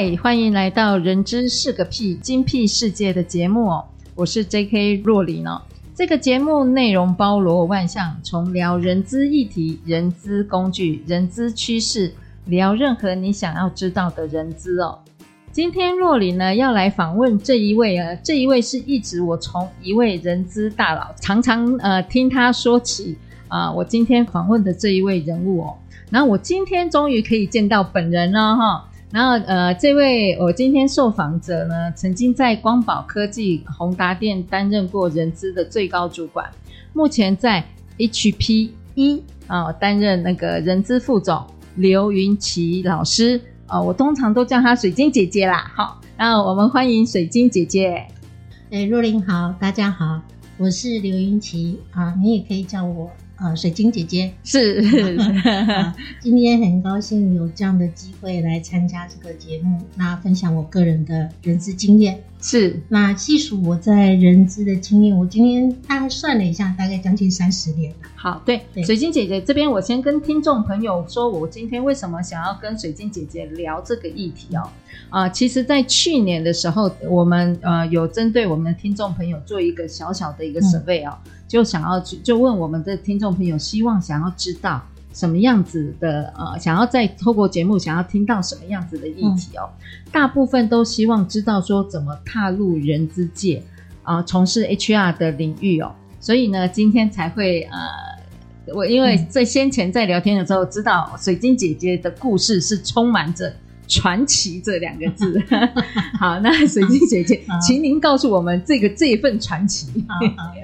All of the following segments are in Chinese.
嗨，欢迎来到《人资是个屁精辟世界》的节目哦，我是 J.K. 若琳哦。这个节目内容包罗万象，从聊人资议题、人资工具、人资趋势，聊任何你想要知道的人资哦。今天若琳呢要来访问这一位啊，这一位是一直我从一位人资大佬常常呃听他说起啊，我今天访问的这一位人物哦，然后我今天终于可以见到本人了哈。然后，呃，这位我今天受访者呢，曾经在光宝科技、宏达店担任过人资的最高主管，目前在 HPE 啊、担任那个人资副总刘云奇老师啊、我通常都叫她水晶姐姐啦。好，然后我们欢迎水晶姐姐。哎，若琳好，大家好，我是刘云奇啊，你也可以叫我。啊，水晶姐姐 是，啊，今天很高兴有这样的机会来参加这个节目，那分享我个人的人资经验。是，那细数我在人资的经验，我今天大概算了一下，大概将近三十年了。好，对，对，水晶姐姐这边，我先跟听众朋友说，我今天为什么想要跟水晶姐姐聊这个议题哦。啊、呃，其实，在去年的时候，我们呃有针对我们的听众朋友做一个小小的一个 survey 哦，嗯、就想要去就问我们的听众朋友，希望想要知道。什么样子的呃，想要在透过节目想要听到什么样子的议题哦？嗯、大部分都希望知道说怎么踏入人资界啊，从、呃、事 HR 的领域哦。所以呢，今天才会呃，我因为在先前在聊天的时候，知道水晶姐姐的故事是充满着传奇这两个字。好，那水晶姐姐，好请您告诉我们这个这一份传奇。好好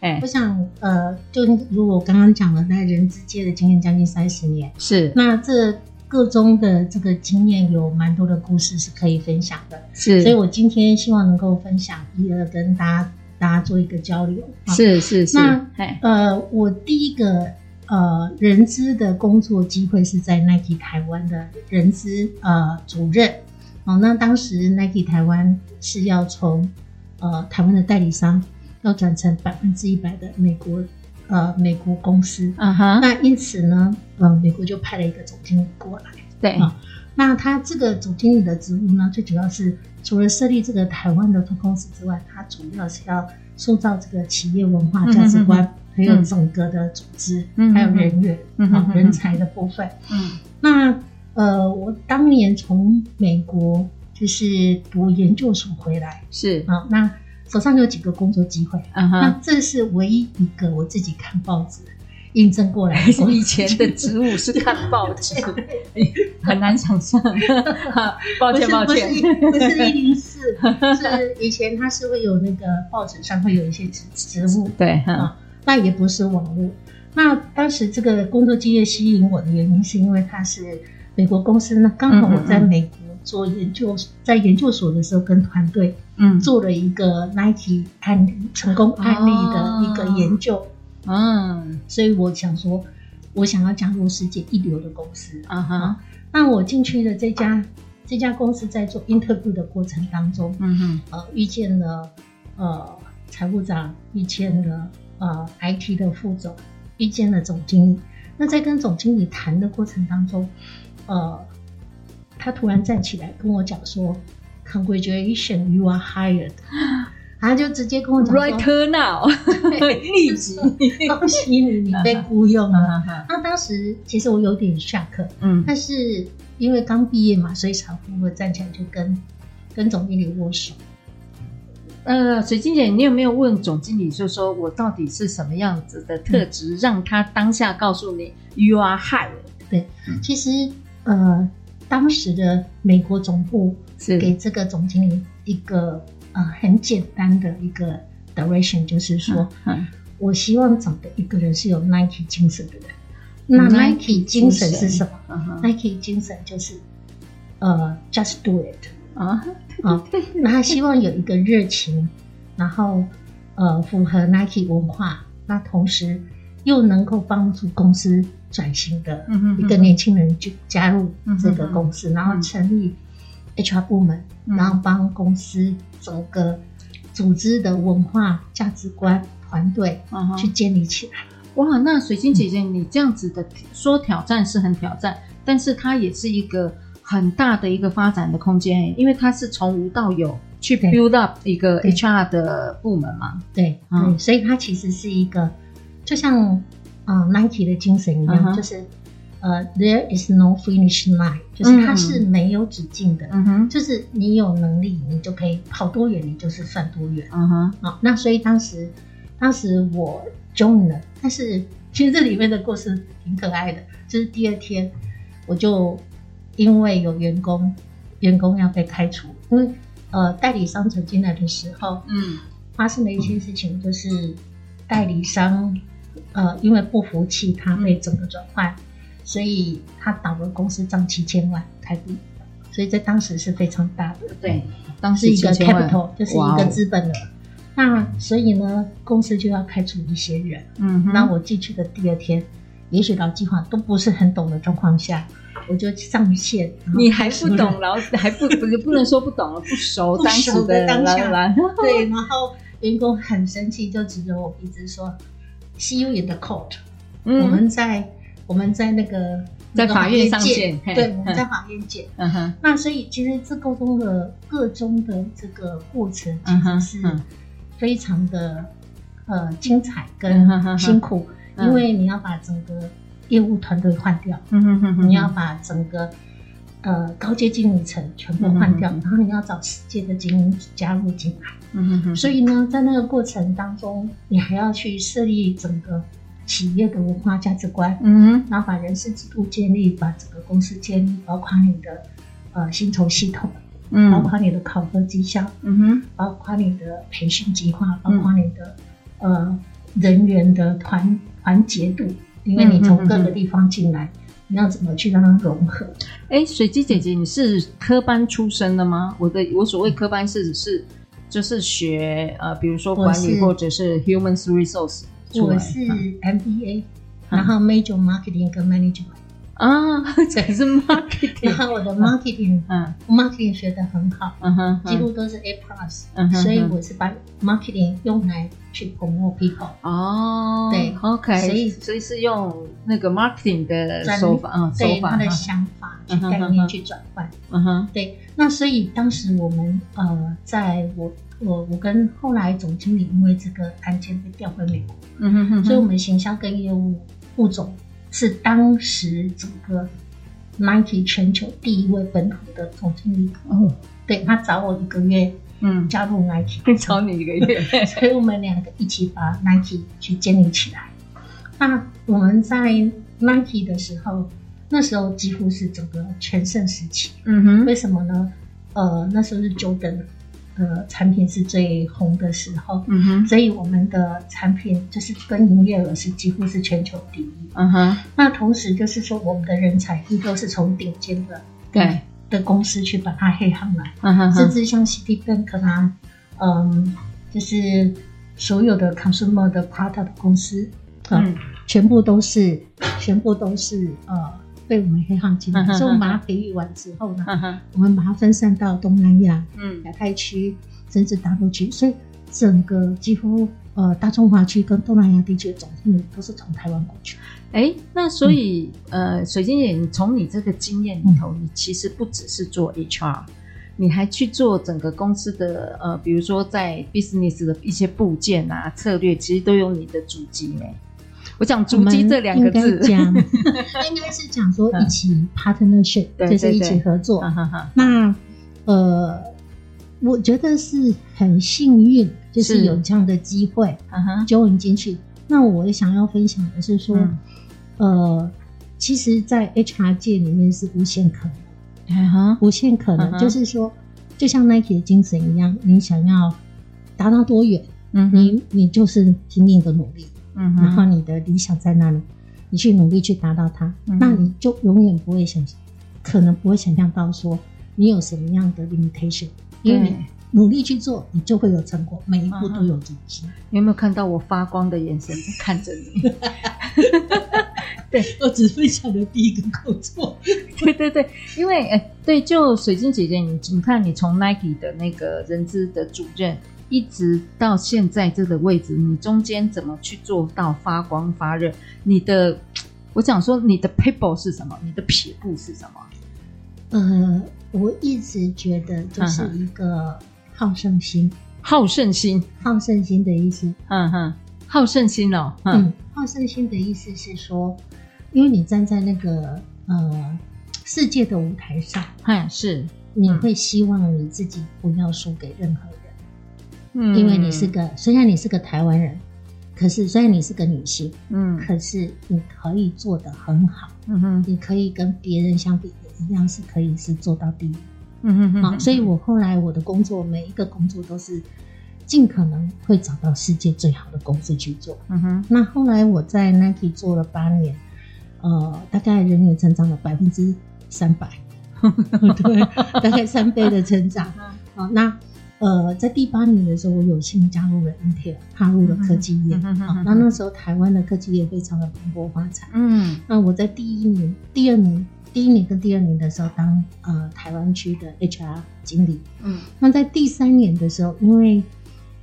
哎，我想，呃，就如果我刚刚讲的，在人资界的经验将近三十年，是。那这个中的这个经验有蛮多的故事是可以分享的，是，所以我今天希望能够分享一二，跟大家大家做一个交流，是是是。那呃，我第一个呃人资的工作机会是在 Nike 台湾的人资呃主任，哦，那当时 Nike 台湾是要从呃台湾的代理商。要转成百分之一百的美国，呃，美国公司啊哈。Uh huh. 那因此呢，呃，美国就派了一个总经理过来。对啊，那他这个总经理的职务呢，最主要是除了设立这个台湾的分公司之外，他主要是要塑造这个企业文化价值观，嗯、哼哼还有整个的组织，还有人员，嗯哼哼人才的部分。嗯，那呃，我当年从美国就是读研究所回来，是啊，那。手上有几个工作机会，uh huh. 那这是唯一一个我自己看报纸印证过来的。以前的职务是看报纸 很难想象。抱歉，抱歉，不是一 零四，是以前他是会有那个报纸上会有一些职职务，对啊，那也不是网络。那当时这个工作机会吸引我的原因，是因为它是美国公司，那刚好我在美国。做研究，在研究所的时候，跟团队嗯做了一个 Nike 案例成功案例的一个研究，嗯，所以我想说，我想要加入世界一流的公司啊哈。那我进去的这家这家公司在做 interview 的过程当中，嗯哼，呃，遇见了呃财务长，遇见了呃 IT 的副总，遇见了总经理。那在跟总经理谈的过程当中，呃。他突然站起来跟我讲说：“Congratulations, you are hired。” 他就直接跟我讲说：“Right now，立即恭喜你，你被雇佣了。”那当时其实我有点 shock，嗯，但是因为刚毕业嘛，所以才会站起来就跟跟总经理握手。呃，水晶姐，你有没有问总经理，就说我到底是什么样子的特质，嗯、让他当下告诉你 “You are hired”？对，嗯、其实呃。当时的美国总部是。给这个总经理一个呃很简单的一个 direction，就是说，嗯，我希望找的一个人是有 Nike 精神的人。那 Nike 精神是什么？Nike 精神就是呃，just do it 啊啊，那他希望有一个热情，然后呃，符合 Nike 文化，那同时又能够帮助公司转型的一个年轻人就加入这个公司，然后成立 HR 部门，然后帮公司整个组织的文化、价值观、团队去建立起来。哇，那水晶姐姐，你这样子的说挑战是很挑战，但是它也是一个很大的一个发展的空间，因为它是从无到有去 build up 一个 HR 的部门嘛。对，所以它其实是一个，就像呃 Nike 的精神一样，嗯、就是呃 There is no finish line，就是它是没有止境的。嗯哼，就是你有能力，你就可以跑多远，你就是算多远。嗯哼，好，那所以当时，当时我 join 了。但是其实这里面的故事挺可爱的，就是第二天我就因为有员工员工要被开除，因为呃代理商走进来的时候，嗯，发生了一些事情，就是代理商呃因为不服气，他被整个转换，所以他倒了公司账七千万台币，所以在当时是非常大的，对，当时一个 capital 就是一个资本了。那所以呢，公司就要开除一些人。嗯哼，那我进去的第二天，也许老计划都不是很懂的状况下，我就上线。你还不懂老，还不不 不能说不懂了，不熟当时的当下。对，然后员工很生气，就指着我鼻子说：“See you in the court。”嗯，我们在我们在那个在法院上见。对，我们在法院见。嗯哼。那所以其实这沟通的各中的这个过程，其实是。非常的呃精彩跟辛苦，嗯、因为你要把整个业务团队换掉，嗯、哼哼哼你要把整个呃高阶经理层全部换掉，然后你要找世界的精英加入进来，嗯、哼哼。所以呢，在那个过程当中，你还要去设立整个企业的文化价值观，嗯哼，然后把人事制度建立，把整个公司建立，包括你的呃薪酬系统。嗯，包括你的考核绩效，嗯哼，包括你的培训计划，包括你的、嗯、呃人员的团团结度，因为你从各个地方进来，你要怎么去让它融合？哎，水姬姐姐，你是科班出身的吗？我的我所谓科班是是就是学呃，比如说管理或者是 human resource，我是 MBA，、嗯、然后 major marketing 跟 management。啊，这是 marketing，然后我的 marketing，嗯，marketing 学得很好，嗯哼，几乎都是 A plus，嗯哼，所以我是把 marketing 用来去 promote people。哦，对，OK，所以所以是用那个 marketing 的手法，嗯，手法，他的想法去概念去转换，嗯哼，对。那所以当时我们呃，在我我我跟后来总经理因为这个案件被调回美国，嗯哼哼，所以我们行销跟业务副总。是当时整个 Nike 全球第一位本土的总经理哦，对，他找我一个月，嗯，加入 Nike，找你一个月，所以我们两个一起把 Nike 去建立起来。那我们在 Nike 的时候，那时候几乎是整个全盛时期，嗯哼，为什么呢？呃，那时候是 Jordan。呃，产品是最红的时候，嗯哼，所以我们的产品就是跟营业额是几乎是全球第一，嗯哼。那同时就是说，我们的人才亦都是从顶尖的对。的公司去把它黑上来，嗯哼，甚至像 Citibank 啊，嗯，就是所有的 consumer 的 product 公司，嗯，全部都是，全部都是呃。被我们黑行进来，所以我们把它培育完之后呢，我们把它分散到东南亚、嗯，亚太区，甚至大陆区，所以整个几乎呃大中华区跟东南亚地区的总经理都是从台湾过去。哎，那所以、嗯、呃，水晶姐，你从你这个经验里头，嗯、你其实不只是做 HR，你还去做整个公司的呃，比如说在 business 的一些部件啊、策略，其实都有你的主机呢。我讲“足迹”这两个字，应该 应该是讲说一起 partnership，就是一起合作。那呃，我觉得是很幸运，就是有这样的机会，，join 进去。那我也想要分享的是说，呃，其实，在 HR 界里面是无限可能，无限可能，就是说，就像 Nike 的精神一样，你想要达到多远，嗯，你你就是拼命的努力。嗯，然后你的理想在那里，你去努力去达到它，嗯、那你就永远不会想可能不会想象到说你有什么样的 limitation，因为你努力去做，你就会有成果，每一步都有足迹。你有没有看到我发光的眼神在看着你？对，我只分享的第一个工作。对对对，因为哎，对，就水晶姐姐，你你看，你从 Nike 的那个人资的主任，一直到现在这个位置，你中间怎么去做到发光发热？你的，我想说，你的 people 是什么？你的撇步是什么？呃，我一直觉得就是一个好胜心，好胜心，好胜心的意思。嗯哼，好胜心哦。嗯，好胜心的意思是说。因为你站在那个呃世界的舞台上，嗨，是你会希望你自己不要输给任何人，嗯，因为你是个虽然你是个台湾人，可是虽然你是个女性，嗯，可是你可以做得很好，嗯哼，你可以跟别人相比也一样，是可以是做到第一，嗯哼哼，好，所以我后来我的工作每一个工作都是尽可能会找到世界最好的公司去做，嗯哼，那后来我在 Nike 做了八年。呃，大概人员成长了百分之三百，对，大概三倍的成长。好，那呃，在第八年的时候，我有幸加入了 Intel，踏入了科技业。好，那那时候台湾的科技业非常的蓬勃发展。嗯，那我在第一年、第二年、第一年跟第二年的时候当呃台湾区的 HR 经理。嗯，那在第三年的时候，因为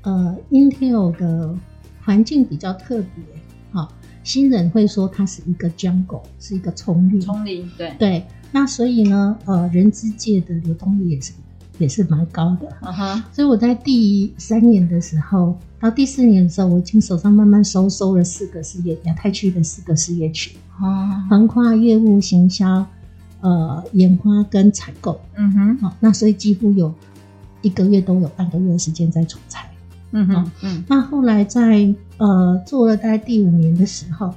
呃 Intel 的环境比较特别。好新人会说它是一个 jungle，是一个丛林。丛林，对对。那所以呢，呃，人资界的流动率也是也是蛮高的。所以我在第三年的时候，到第四年的时候，我已经手上慢慢收收了四个事业，亚太区的四个事业群。哦。横跨业务、行销、呃，研发跟采购。嗯哼。好，那所以几乎有一个月都有半个月的时间在出差。嗯哼，嗯，那后来在呃做了大概第五年的时候，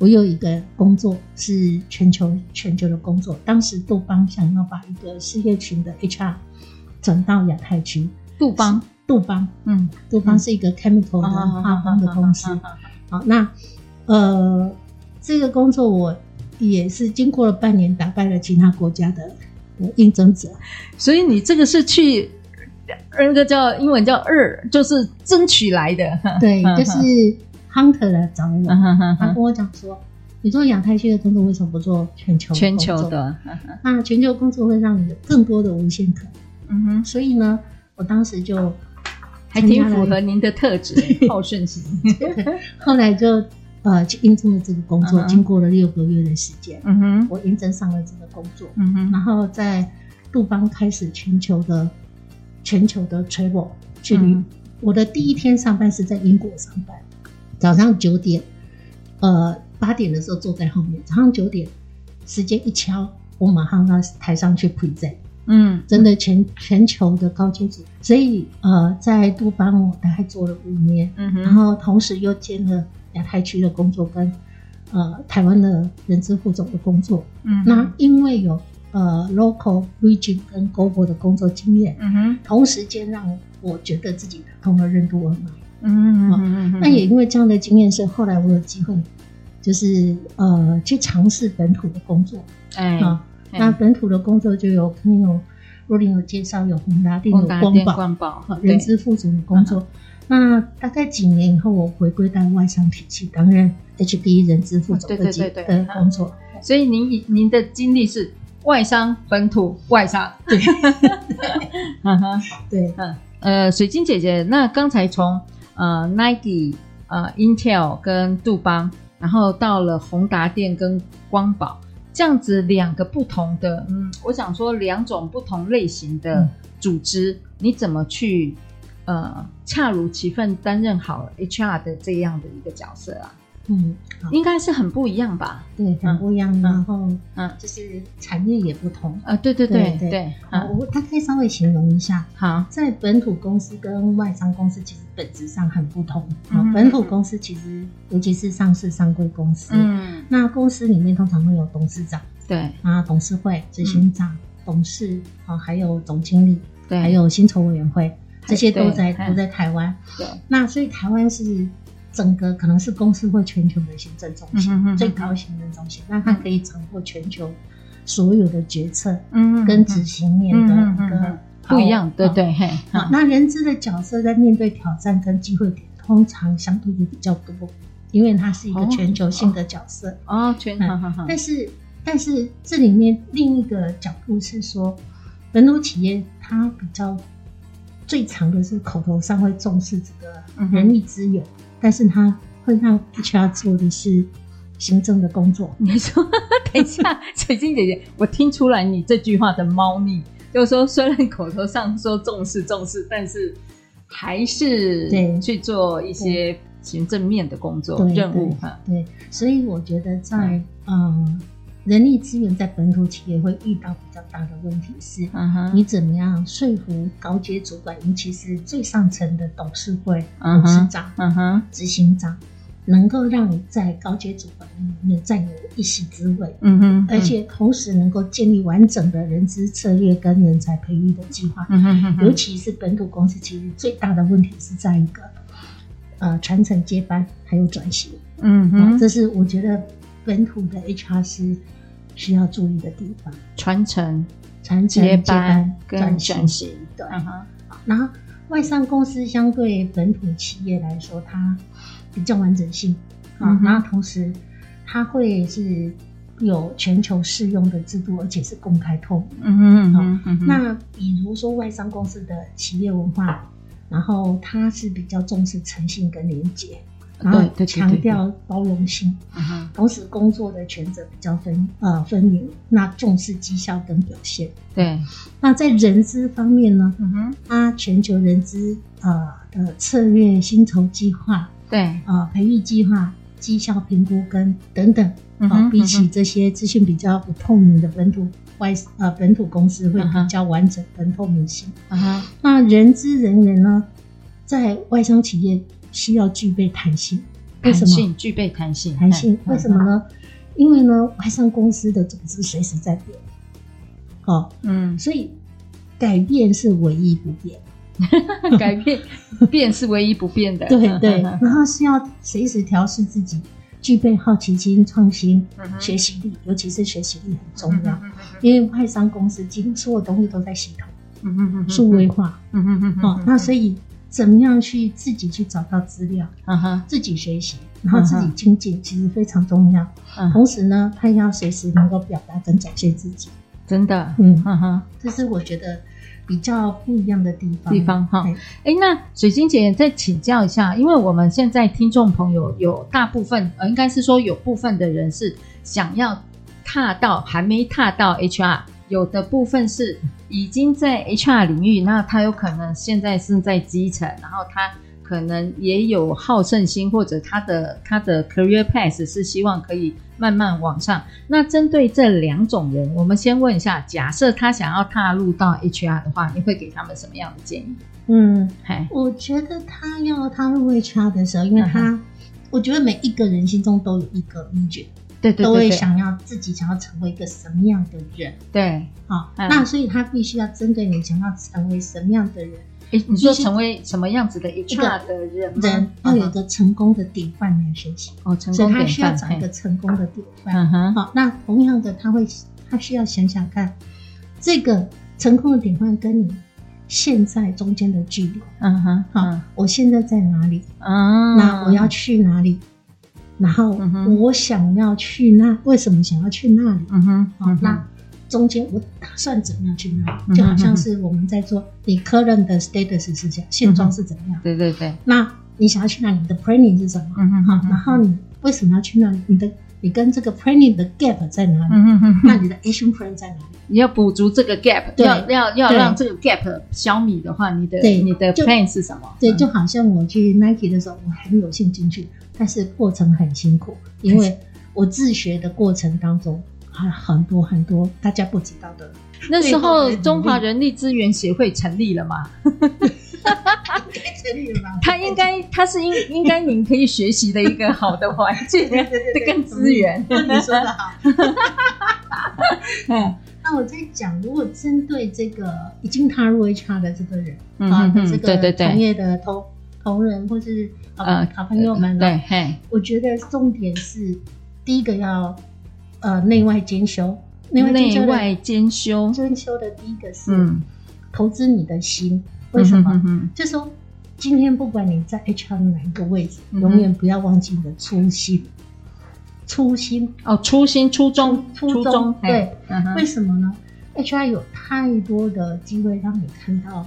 我有一个工作是全球全球的工作。当时杜邦想要把一个事业群的 HR 转到亚太区。杜邦，杜邦，嗯，杜邦是一个 chemical 的化工的公司。好，那呃这个工作我也是经过了半年，打败了其他国家的应征者。所以你这个是去。那个叫英文叫二，就是争取来的。对，就是 Hunter 来找我，他跟我讲说：“你做亚太区的工作，为什么不做全球全球的？那全球工作会让你有更多的无限可能。”嗯哼，所以呢，我当时就还挺符合您的特质，好胜心。后来就呃去应征了这个工作，经过了六个月的时间，嗯哼，我应征上了这个工作，嗯哼，然后在杜邦开始全球的。全球的 travel 去旅，嗯、我的第一天上班是在英国上班，早上九点，呃八点的时候坐在后面，早上九点时间一敲，我马上到台上去 present，嗯，真的全全球的高阶组，所以呃在杜邦我大概做了五年，嗯哼，然后同时又兼了亚太区的工作跟呃台湾的人资副总的工作，嗯，那因为有。呃，local region 跟 global 的工作经验，嗯哼，同时间让我觉得自己打通了任督二脉，嗯嗯嗯，那也因为这样的经验，是后来我有机会，就是呃去尝试本土的工作，哎，啊，那本土的工作就有朋友若琳有介绍，有宏达电、有光宝、光宝，人资副总的工作。那大概几年以后，我回归到外商体系，担任 HD 人资副总的的工作。所以您您的经历是。外商、本土、外商，对，嗯哼，对，嗯，呃，水晶姐姐，那刚才从呃 Nike、呃 Intel 跟杜邦，然后到了宏达电跟光宝，这样子两个不同的，嗯，我想说两种不同类型的组织，嗯、你怎么去呃恰如其分担任好 HR 的这样的一个角色啊？嗯，应该是很不一样吧？对，很不一样。然后，嗯，就是产业也不同啊。对对对对。好，我大概稍微形容一下。好，在本土公司跟外商公司其实本质上很不同。好，本土公司其实尤其是上市上柜公司，嗯，那公司里面通常会有董事长，对啊，董事会、执行长、董事，啊，还有总经理，对，还有薪酬委员会，这些都在都在台湾。对，那所以台湾是。整个可能是公司或全球的行政中心，嗯、哼哼哼最高行政中心，那它可以掌握全球所有的决策，嗯，跟执行面的一个不一样，对对嘿。好，那人资的角色在面对挑战跟机会点，通常相对也比较多，因为它是一个全球性的角色。哦，全球。但是，但是这里面另一个角度是说，本土企业它比较最长的是口头上会重视这个人力资源，但是他会让 HR 做的是行政的工作。你说，等一下，水晶姐姐，我听出来你这句话的猫腻。就是说，虽然口头上说重视重视，但是还是对去做一些行政面的工作任务哈。对，所以我觉得在嗯人力资源在本土企业会遇到比较大的问题是，你怎么样说服高阶主管，尤其是最上层的董事会董事长、执行长。能够让你在高阶主管里面占有一席之位，嗯哼，而且同时能够建立完整的人资策略跟人才培育的计划，尤其是本土公司，其实最大的问题是在一个呃传承接班还有转型，嗯哼，这是我觉得本土的 HR 是需要注意的地方，传承、传承接班跟转型，型，对，嗯哼，然后外商公司相对本土企业来说，它比较完整性。啊，嗯、然后同时它会是有全球适用的制度，而且是公开透明。嗯嗯嗯嗯。那比如说外商公司的企业文化，然后它是比较重视诚信跟连结，然后强调包容性。嗯哼。同时工作的权责比较分呃分明，那重视绩效跟表现。对。那在人资方面呢？嗯哼。它全球人资呃的策略薪酬计划。对啊，培育计划、绩效评估跟等等，啊、嗯，比起这些资讯比较不透明的本土外呃本土公司会比较完整跟透明性。啊哈，那人资人员呢，在外商企业需要具备弹性，为什么？具备弹性，弹性为什么呢？因为呢，外商公司的组织随时在变，哦，嗯，所以改变是唯一不变。改变变是唯一不变的，对对，然后是要随时调试自己，具备好奇心、创新、学习力，尤其是学习力很重要，因为外商公司几乎所有东西都在系统，嗯嗯嗯，数位化，嗯嗯嗯，哦，那所以怎么样去自己去找到资料，嗯哼，自己学习，然后自己精进，其实非常重要。同时呢，他要随时能够表达跟展现自己，真的，嗯。嗯哼，这是我觉得。比较不一样的地方，地方哈。哎，那水晶姐再请教一下，因为我们现在听众朋友有大部分，呃，应该是说有部分的人是想要踏到，还没踏到 HR，有的部分是已经在 HR 领域，那他有可能现在是在基层，然后他。可能也有好胜心，或者他的他的 career path 是希望可以慢慢往上。那针对这两种人，我们先问一下：假设他想要踏入到 HR 的话，你会给他们什么样的建议？嗯，嗨，我觉得他要踏入 HR 的时候，因为他，嗯、我觉得每一个人心中都有一个 vision，对，对对对，都会想要自己想要成为一个什么样的人，对，好，嗯、那所以他必须要针对你想要成为什么样的人。诶，你说成为什么样子的一个的人？人要有一个成功的典范来学习哦，成功典范，所以他需要找一个成功的典范。嗯哼，好，那同样的，他会他需要想想看，这个成功的典范跟你现在中间的距离。嗯哼，好，我现在在哪里？啊，那我要去哪里？然后我想要去那，为什么想要去那里？嗯哼，好，那。中间我打算怎么样去那里？就好像是我们在做你 current 的 status 是这样，现状是怎么样？对对对。那你想要去哪里？你的 planning 是什么？嗯哼。好，然后你为什么要去那里？你的你跟这个 planning 的 gap 在哪里？嗯哼。那你的 action plan 在哪里？你要补足这个 gap，要要要让这个 gap 消弭的话，你的你的 plan 是什么？对，就好像我去 Nike 的时候，我很有幸进去，但是过程很辛苦，因为我自学的过程当中。还很多很多大家不知道的。那时候中华人力资源协会成立了吗？该成立了吧？他应该，他是应应该您可以学习的一个好的环境，跟资源。你说的好。嗯，那我在讲，如果针对这个已经踏入 HR 的这个人啊，这个行业的同同仁或是呃好朋友们，对，嘿，我觉得重点是第一个要。呃，内外兼修，内外兼修。兼修的第一个是，嗯，投资你的心。为什么？嗯哼哼就说今天不管你在 HR 哪一个位置，嗯永远不要忘记你的初心。初心哦，初心、初衷、初衷。对，嗯为什么呢？HR 有太多的机会让你看到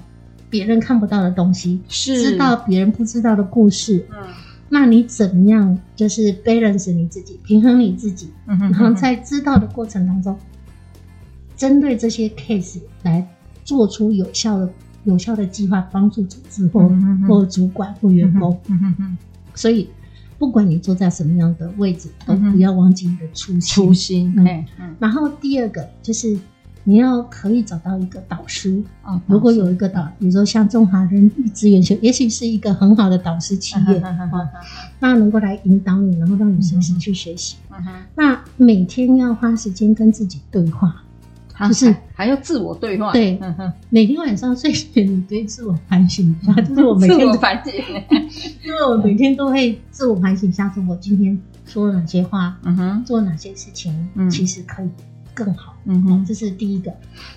别人看不到的东西，是知道别人不知道的故事。嗯，那你怎么样？就是 balance 你自己，平衡你自己，嗯哼然后在知道的过程当中，针对这些 case 来做出有效的、有效的计划，帮助组织或、嗯哼哼或主管或员工。嗯哼哼，所以，不管你坐在什么样的位置，都不要忘记你的初心。初心，嗯哎，嗯，然后第二个就是你要可以找到一个导师。哦，如果有一个导，比如说像中华人力资源学，也许是一个很好的导师企业，那能够来引导你，然后让你随时去学习。那每天要花时间跟自己对话，他就是还还要自我对话，对嗯，每天晚上睡前你可以自我反省一下，就是我每自天我反省，因为我每天都会自我反省一下，说我今天说了哪些话，嗯哼，做哪些事情，嗯。其实可以更好。嗯哼，这是第一个。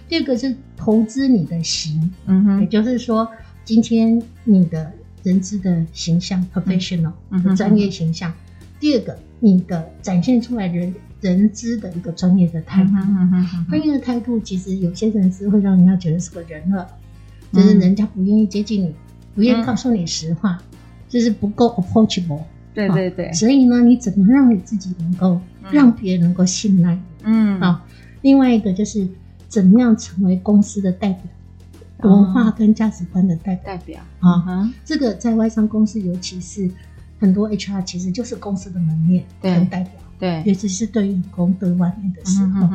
第二个是投资你的形，嗯哼，也就是说，今天你的人资的形象 （professional） 嗯哼的专业形象。第二个，你的展现出来人人资的一个专业的态度。专业的态度，其实有些人是会让人家觉得是个人了，就是人家不愿意接近你，不愿意告诉你实话，就是不够 approachable。对对对，所以呢，你怎么让你自己能够让别人能够信赖你？嗯，好，另外一个就是怎么样成为公司的代表，文化跟价值观的代表。代表。啊嗯这个在外商公司，尤其是很多 HR，其实就是公司的门面对。跟代表，对，尤其是对员工对外面的时候。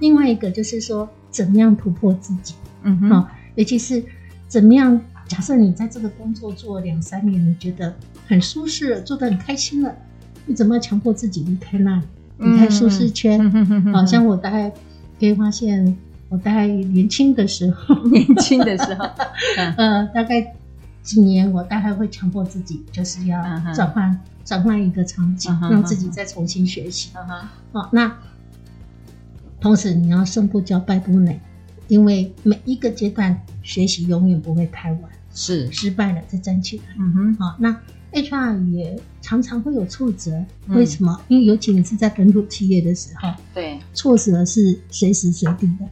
另外一个就是说，怎么样突破自己嗯哼，啊？尤其是怎么样，假设你在这个工作做了两三年，你觉得很舒适了，做得很开心了，你怎么样强迫自己离开那里，离开舒适圈？好像我大概可以发现，我大概年轻的时候，年轻的时候，嗯。呃，大概几年，我大概会强迫自己，就是要转换转换一个场景嗯，让自己再重新学习。好，那同时你要胜不骄，败不馁，因为每一个阶段学习永远不会太晚，是，失败了再站起来。嗯哼，好，那 HR 也常常会有挫折，嗯为什么？因为尤其你是在本土企业的时候。对，挫折是随时随地的，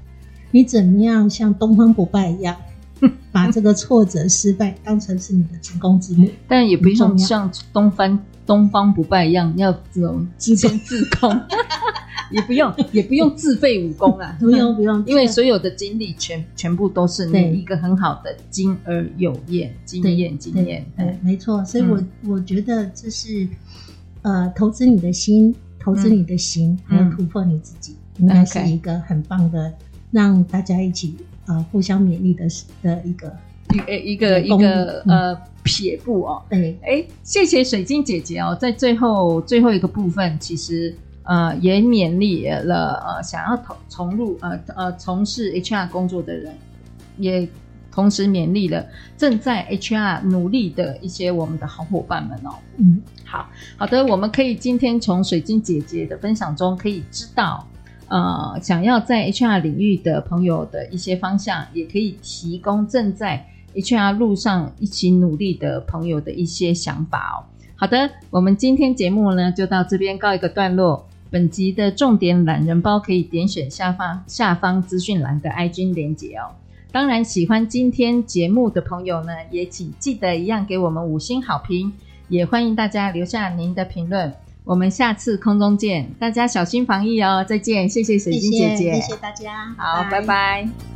你怎么样像东方不败一样，把这个挫折、失败当成是你的成功之母？但也不用像东方东方不败一样要这种自先 自宫，也不用也不用自费武功啊，不用不用，因为所有的经历全全部都是你一个很好的经而有验，经验经验，对，嗯没错。所以我，我我觉得这是呃，投资你的心，投资你的心，嗯。还有突破你自己，应该是一个很棒的，让大家一起呃互相勉励的的一个一个一个一个呃撇步哦。对。哎，谢谢水晶姐姐哦，在最后最后一个部分，其实呃也勉励了呃想要投重入呃呃从事 HR 工作的人，也同时勉励了正在 HR 努力的一些我们的好伙伴们哦。嗯好好的，我们可以今天从水晶姐姐的分享中可以知道，呃，想要在 HR 领域的朋友的一些方向，也可以提供正在 HR 路上一起努力的朋友的一些想法哦。好的，我们今天节目呢就到这边告一个段落。本集的重点懒人包可以点选下方下方资讯栏的 IG 连结哦。当然，喜欢今天节目的朋友呢，也请记得一样给我们五星好评。也欢迎大家留下您的评论，我们下次空中见，大家小心防疫哦，再见，谢谢水晶姐姐，谢谢大家，好，拜拜。拜拜